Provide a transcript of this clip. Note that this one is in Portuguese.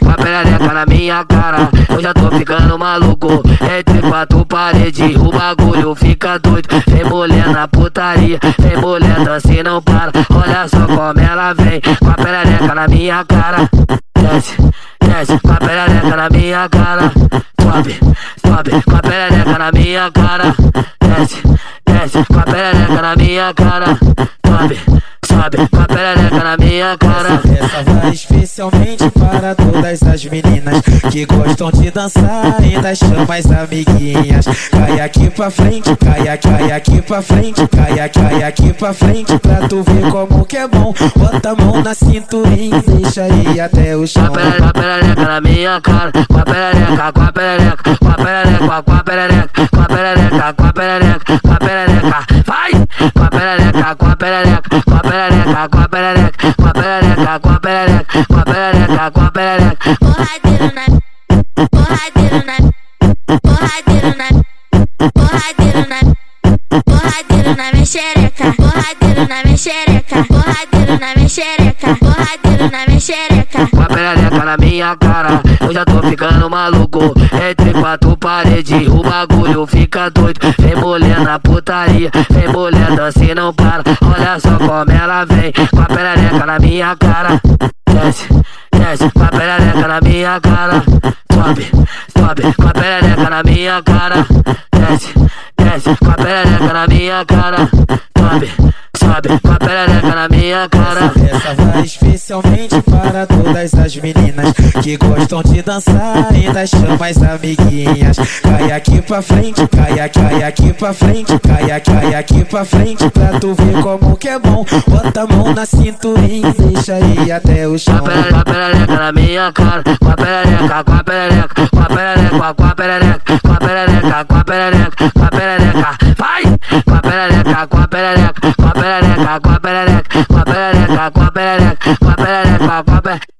Com a perereca na minha cara, eu já tô ficando maluco. Entre quatro paredes, o bagulho fica doido. Vem mulher na putaria, vem mulher dança e não para. Olha só como ela vem, com a perereca na minha cara. Desce, desce, com a perereca na minha cara. Sobe, sobe, com a perereca na minha cara. Desce, desce, com a perereca na minha cara. Sobe, sobe, com a perereca na minha cara. Essa vai especialmente para todas as meninas que gostam de dançar e das chamas amiguinhas. Cai aqui pra frente, cai aqui, cai aqui pra frente, cai aqui, cai aqui pra frente pra tu ver como que é bom. Bota a mão na cinturinha e deixa ir até o chão. com a perereca na minha cara. Com a perereca, com a perereca, com a perereca, com a perereca, com a perereca, com a perereca, com a perereca. Com a perereca, com a perereca, com a perereca, com a perereca, com a perereca, com a perereca, com a perereca, com a perereca. Porradeiro na. Porradeiro na. Porradeiro na. Porradeiro na. Xereca. Porradeiro na minha xereca. Porradeiro na minha xereca. Com a perereca na minha cara, eu já tô ficando maluco. Entre quatro paredes, o bagulho fica doido. Vem mulher na putaria, vem mulher dança e não para. Olha só como ela vem, com a perereca na minha cara. Desce, desce, com a perereca na minha cara. Sobe, sobe, com a perereca na minha cara. Desce, desce, com a perereca na minha cara. Sobe, sobe, com a perereca na minha cara. Essa vai especialmente para todas as meninas que gostam de dançar e das chamas amiguinhas. Cai aqui pra frente, cai aqui, cai aqui pra frente, cai aqui, cai aqui pra frente pra tu ver como que é bom. Bota a mão na cinturinha e deixa ir até o chão. perereca, com a perereca na minha cara, com a perereca, com a perereca, com a perereca, com a perereca, com a perereca, com a perereca, com a perereca. Vai! Com a perereca, com a perereca, com a perereca, com a perereca, com a perereca, com a perereca, com a perereca.